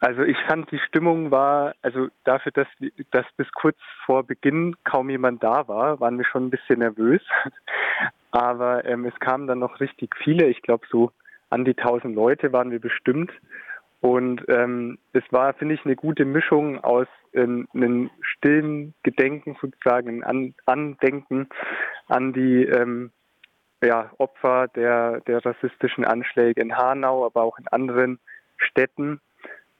Also ich fand die Stimmung war, also dafür, dass, dass bis kurz vor Beginn kaum jemand da war, waren wir schon ein bisschen nervös. Aber ähm, es kamen dann noch richtig viele, ich glaube so an die tausend Leute waren wir bestimmt. Und ähm, es war, finde ich, eine gute Mischung aus ähm, einem stillen Gedenken sozusagen, ein an Andenken an die ähm, ja, Opfer der, der rassistischen Anschläge in Hanau, aber auch in anderen Städten.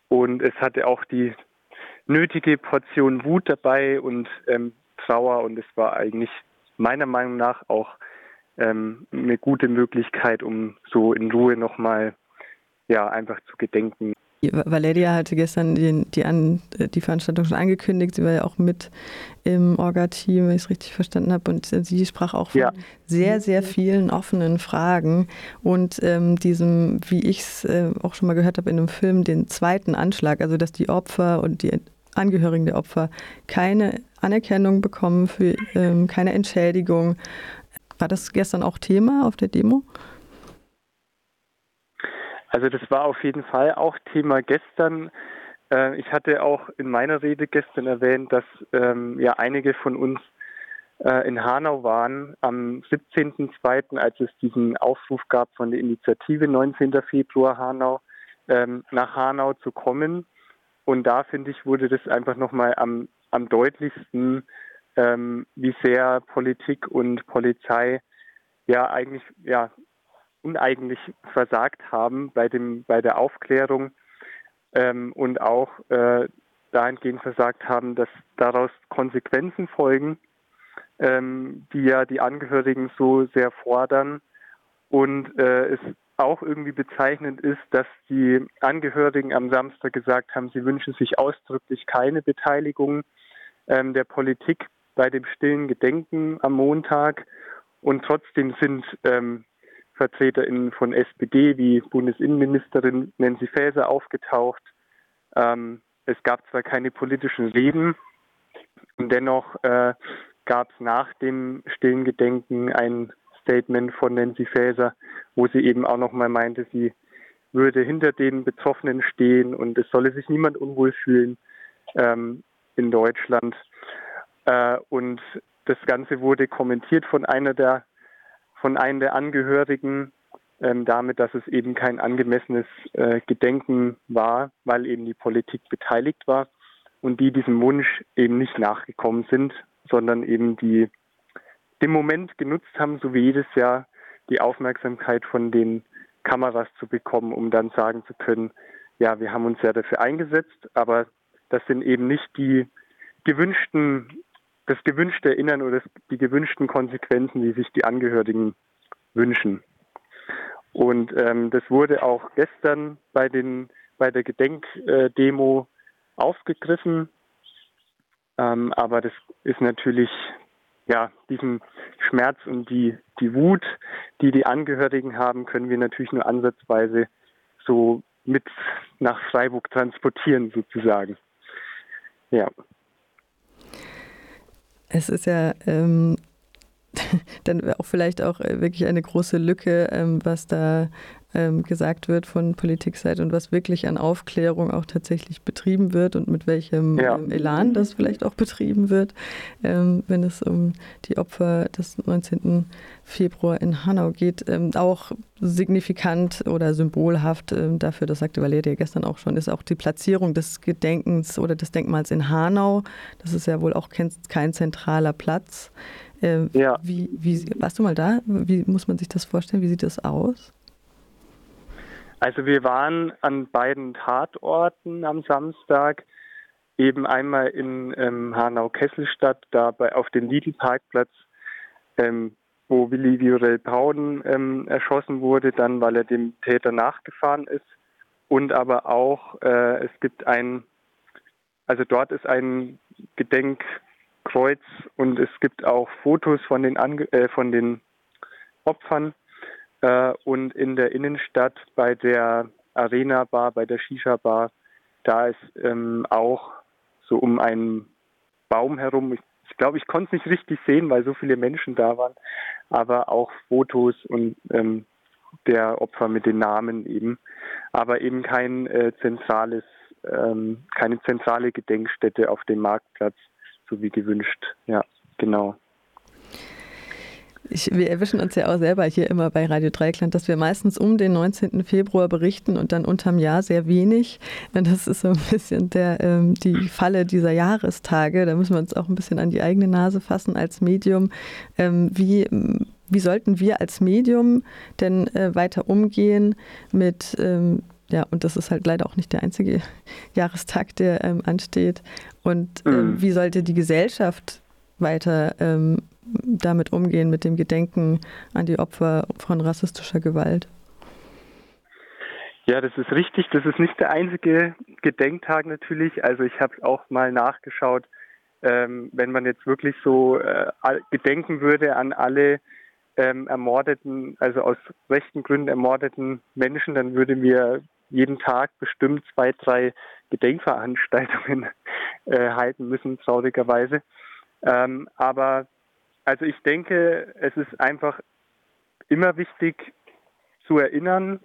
Und es hatte auch die nötige Portion Wut dabei und ähm, Trauer. Und es war eigentlich meiner Meinung nach auch ähm, eine gute Möglichkeit, um so in Ruhe nochmal ja, einfach zu gedenken. Valeria hatte gestern die, die, an, die Veranstaltung schon angekündigt. Sie war ja auch mit im Orga-Team, wenn ich es richtig verstanden habe. Und sie sprach auch von ja. sehr, sehr vielen offenen Fragen und ähm, diesem, wie ich es äh, auch schon mal gehört habe in einem Film, den zweiten Anschlag, also dass die Opfer und die Angehörigen der Opfer keine Anerkennung bekommen, für ähm, keine Entschädigung. War das gestern auch Thema auf der Demo? Also das war auf jeden Fall auch Thema gestern. Äh, ich hatte auch in meiner Rede gestern erwähnt, dass ähm, ja einige von uns äh, in Hanau waren am 17.02., als es diesen Aufruf gab von der Initiative 19. Februar Hanau, ähm, nach Hanau zu kommen. Und da finde ich, wurde das einfach nochmal am, am deutlichsten, ähm, wie sehr Politik und Polizei ja eigentlich ja uneigentlich versagt haben bei dem bei der Aufklärung ähm, und auch äh, dahingehend versagt haben, dass daraus Konsequenzen folgen, ähm, die ja die Angehörigen so sehr fordern. Und äh, es auch irgendwie bezeichnend ist, dass die Angehörigen am Samstag gesagt haben, sie wünschen sich ausdrücklich keine Beteiligung ähm, der Politik bei dem stillen Gedenken am Montag. Und trotzdem sind ähm, VertreterInnen von SPD wie Bundesinnenministerin Nancy Faeser aufgetaucht. Ähm, es gab zwar keine politischen Reden, dennoch äh, gab es nach dem stillen Gedenken ein Statement von Nancy Faeser, wo sie eben auch nochmal meinte, sie würde hinter den Betroffenen stehen und es solle sich niemand unwohl fühlen ähm, in Deutschland. Äh, und das Ganze wurde kommentiert von einer der von einem der Angehörigen ähm, damit, dass es eben kein angemessenes äh, Gedenken war, weil eben die Politik beteiligt war und die diesem Wunsch eben nicht nachgekommen sind, sondern eben die den Moment genutzt haben, so wie jedes Jahr, die Aufmerksamkeit von den Kameras zu bekommen, um dann sagen zu können, ja, wir haben uns ja dafür eingesetzt, aber das sind eben nicht die gewünschten das gewünschte Erinnern oder die gewünschten Konsequenzen, die sich die Angehörigen wünschen. Und ähm, das wurde auch gestern bei den bei der Gedenkdemo aufgegriffen. Ähm, aber das ist natürlich ja diesen Schmerz und die die Wut, die die Angehörigen haben, können wir natürlich nur ansatzweise so mit nach Freiburg transportieren sozusagen. Ja. Es ist ja ähm, dann auch vielleicht auch äh, wirklich eine große Lücke, ähm, was da ähm, gesagt wird von Politikseite und was wirklich an Aufklärung auch tatsächlich betrieben wird und mit welchem ja. ähm, Elan das vielleicht auch betrieben wird, ähm, wenn es um die Opfer des 19. Februar in Hanau geht. Ähm, auch signifikant oder symbolhaft ähm, dafür, das sagte Valeria gestern auch schon, ist auch die Platzierung des Gedenkens oder des Denkmals in Hanau. Das ist ja wohl auch kein, kein zentraler Platz. Äh, ja. Wie, wie, warst du mal da? Wie muss man sich das vorstellen? Wie sieht das aus? Also wir waren an beiden Tatorten am Samstag, eben einmal in ähm, Hanau-Kesselstadt, da bei, auf dem Lidl-Parkplatz, ähm, wo Willi Viorel Pauden ähm, erschossen wurde, dann weil er dem Täter nachgefahren ist. Und aber auch, äh, es gibt ein, also dort ist ein Gedenkkreuz und es gibt auch Fotos von den, Ange äh, von den Opfern. Äh, und in der Innenstadt bei der Arena Bar, bei der Shisha Bar, da ist ähm, auch so um einen Baum herum, ich, ich glaube, ich konnte es nicht richtig sehen, weil so viele Menschen da waren, aber auch Fotos und ähm, der Opfer mit den Namen eben, aber eben kein äh, zentrales ähm, keine zentrale Gedenkstätte auf dem Marktplatz, so wie gewünscht. Ja, genau. Ich, wir erwischen uns ja auch selber hier immer bei Radio Dreikland, dass wir meistens um den 19. Februar berichten und dann unterm Jahr sehr wenig. Das ist so ein bisschen der, ähm, die Falle dieser Jahrestage. Da müssen wir uns auch ein bisschen an die eigene Nase fassen als Medium. Ähm, wie, wie sollten wir als Medium denn äh, weiter umgehen mit ähm, ja, und das ist halt leider auch nicht der einzige Jahrestag, der ähm, ansteht. Und ähm, mhm. wie sollte die Gesellschaft weiter ähm, damit umgehen, mit dem Gedenken an die Opfer von rassistischer Gewalt? Ja, das ist richtig. Das ist nicht der einzige Gedenktag natürlich. Also ich habe auch mal nachgeschaut, ähm, wenn man jetzt wirklich so äh, gedenken würde an alle ähm, ermordeten, also aus rechten Gründen ermordeten Menschen, dann würden wir jeden Tag bestimmt zwei, drei Gedenkveranstaltungen äh, halten müssen, traurigerweise. Ähm, aber also ich denke, es ist einfach immer wichtig zu erinnern,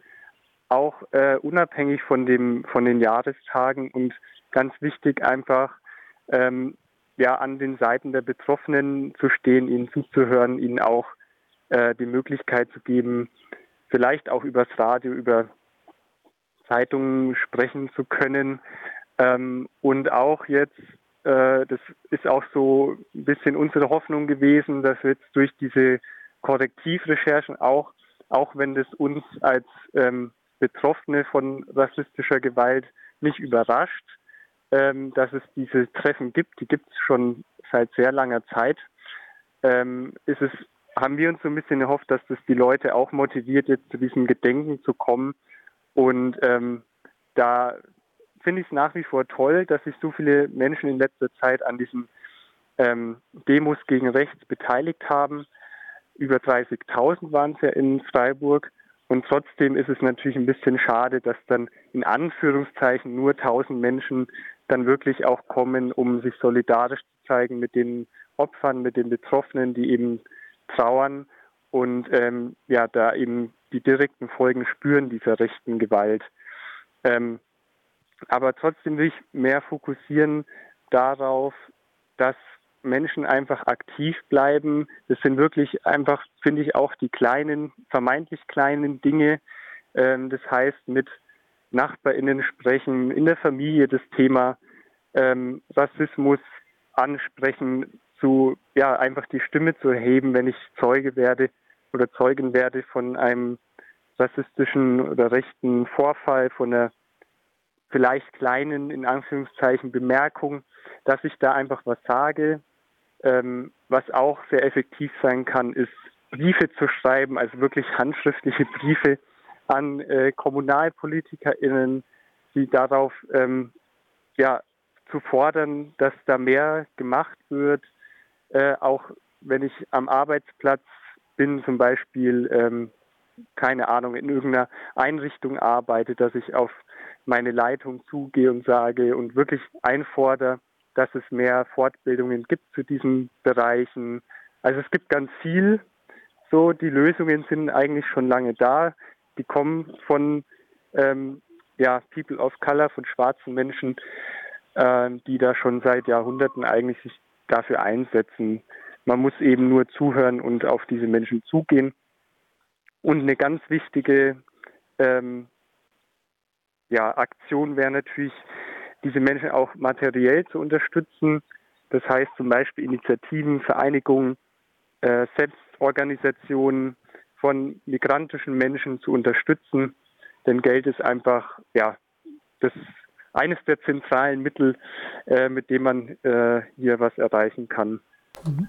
auch äh, unabhängig von dem von den Jahrestagen und ganz wichtig einfach ähm, ja an den Seiten der Betroffenen zu stehen, ihnen zuzuhören, ihnen auch äh, die Möglichkeit zu geben, vielleicht auch übers Radio, über Zeitungen sprechen zu können. Ähm, und auch jetzt das ist auch so ein bisschen unsere Hoffnung gewesen, dass jetzt durch diese Korrektivrecherchen auch, auch wenn das uns als ähm, Betroffene von rassistischer Gewalt nicht überrascht, ähm, dass es diese Treffen gibt, die gibt es schon seit sehr langer Zeit, ähm, ist es, haben wir uns so ein bisschen gehofft, dass das die Leute auch motiviert, jetzt zu diesem Gedenken zu kommen und ähm, da finde ich es nach wie vor toll, dass sich so viele Menschen in letzter Zeit an diesen ähm, Demos gegen rechts beteiligt haben. Über 30.000 waren es ja in Freiburg. Und trotzdem ist es natürlich ein bisschen schade, dass dann in Anführungszeichen nur 1000 Menschen dann wirklich auch kommen, um sich solidarisch zu zeigen mit den Opfern, mit den Betroffenen, die eben trauern und ähm, ja, da eben die direkten Folgen spüren dieser rechten Gewalt. Ähm, aber trotzdem will ich mehr fokussieren darauf, dass Menschen einfach aktiv bleiben. Das sind wirklich einfach, finde ich, auch die kleinen, vermeintlich kleinen Dinge. Ähm, das heißt, mit NachbarInnen sprechen, in der Familie das Thema ähm, Rassismus ansprechen, zu, ja, einfach die Stimme zu erheben, wenn ich Zeuge werde oder Zeugen werde von einem rassistischen oder rechten Vorfall, von einer vielleicht kleinen, in Anführungszeichen, Bemerkung, dass ich da einfach was sage. Ähm, was auch sehr effektiv sein kann, ist Briefe zu schreiben, also wirklich handschriftliche Briefe an äh, KommunalpolitikerInnen, die darauf ähm, ja, zu fordern, dass da mehr gemacht wird. Äh, auch wenn ich am Arbeitsplatz bin, zum Beispiel, ähm, keine Ahnung, in irgendeiner Einrichtung arbeite, dass ich auf meine Leitung zugehe und sage und wirklich einfordere, dass es mehr Fortbildungen gibt zu diesen Bereichen. Also es gibt ganz viel. So, die Lösungen sind eigentlich schon lange da. Die kommen von ähm, ja, People of Color, von schwarzen Menschen, äh, die da schon seit Jahrhunderten eigentlich sich dafür einsetzen. Man muss eben nur zuhören und auf diese Menschen zugehen. Und eine ganz wichtige ähm, ja, Aktion wäre natürlich, diese Menschen auch materiell zu unterstützen. Das heißt zum Beispiel Initiativen, Vereinigungen, äh, Selbstorganisationen von migrantischen Menschen zu unterstützen. Denn Geld ist einfach, ja, das eines der zentralen Mittel, äh, mit dem man äh, hier was erreichen kann. Mhm.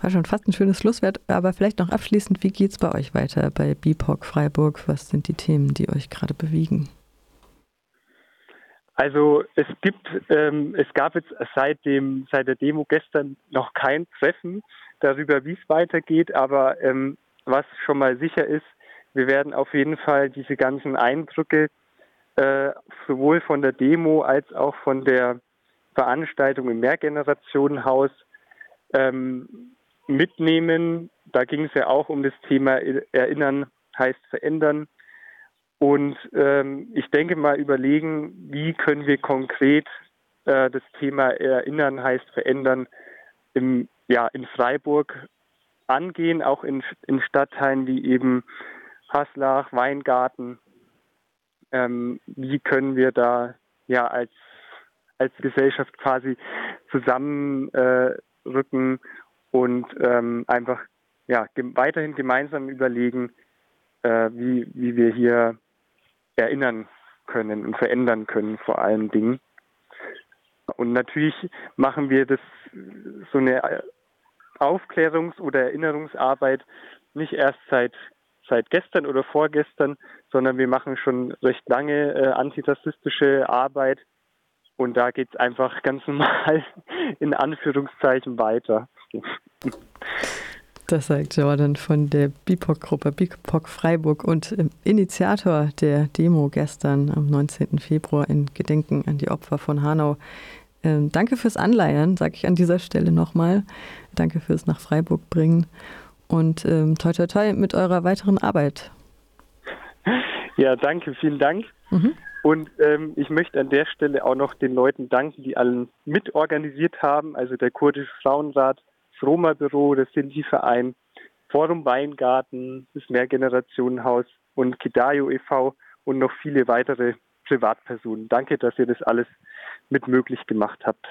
War schon fast ein schönes Schlusswort, aber vielleicht noch abschließend, wie geht es bei euch weiter bei BIPOC Freiburg? Was sind die Themen, die euch gerade bewegen? Also es gibt, ähm, es gab jetzt seit dem, seit der Demo gestern noch kein Treffen darüber, wie es weitergeht, aber ähm, was schon mal sicher ist, wir werden auf jeden Fall diese ganzen Eindrücke äh, sowohl von der Demo als auch von der Veranstaltung im Mehrgenerationenhaus ähm, mitnehmen. Da ging es ja auch um das Thema Erinnern heißt verändern. Und ähm, ich denke mal überlegen, wie können wir konkret äh, das Thema Erinnern heißt verändern im, ja, in Freiburg angehen, auch in, in Stadtteilen wie eben Haslach, Weingarten. Ähm, wie können wir da ja als, als Gesellschaft quasi zusammenrücken äh, und ähm, einfach ja, gem weiterhin gemeinsam überlegen, äh, wie, wie wir hier erinnern können und verändern können vor allen Dingen. Und natürlich machen wir das so eine Aufklärungs- oder Erinnerungsarbeit nicht erst seit seit gestern oder vorgestern, sondern wir machen schon recht lange äh, antirassistische Arbeit und da geht es einfach ganz normal in Anführungszeichen weiter. Das sagt Jordan von der BIPOC-Gruppe BIPOC Freiburg und ähm, Initiator der Demo gestern am 19. Februar in Gedenken an die Opfer von Hanau. Ähm, danke fürs Anleihen, sage ich an dieser Stelle nochmal. Danke fürs nach Freiburg bringen und ähm, toi toi toi mit eurer weiteren Arbeit. Ja, danke, vielen Dank. Mhm. Und ähm, ich möchte an der Stelle auch noch den Leuten danken, die allen mitorganisiert haben, also der Kurdische Frauenrat, Roma-Büro, das Sinti-Verein, Forum Weingarten, das Mehrgenerationenhaus und Kidayo e.V. und noch viele weitere Privatpersonen. Danke, dass ihr das alles mit möglich gemacht habt.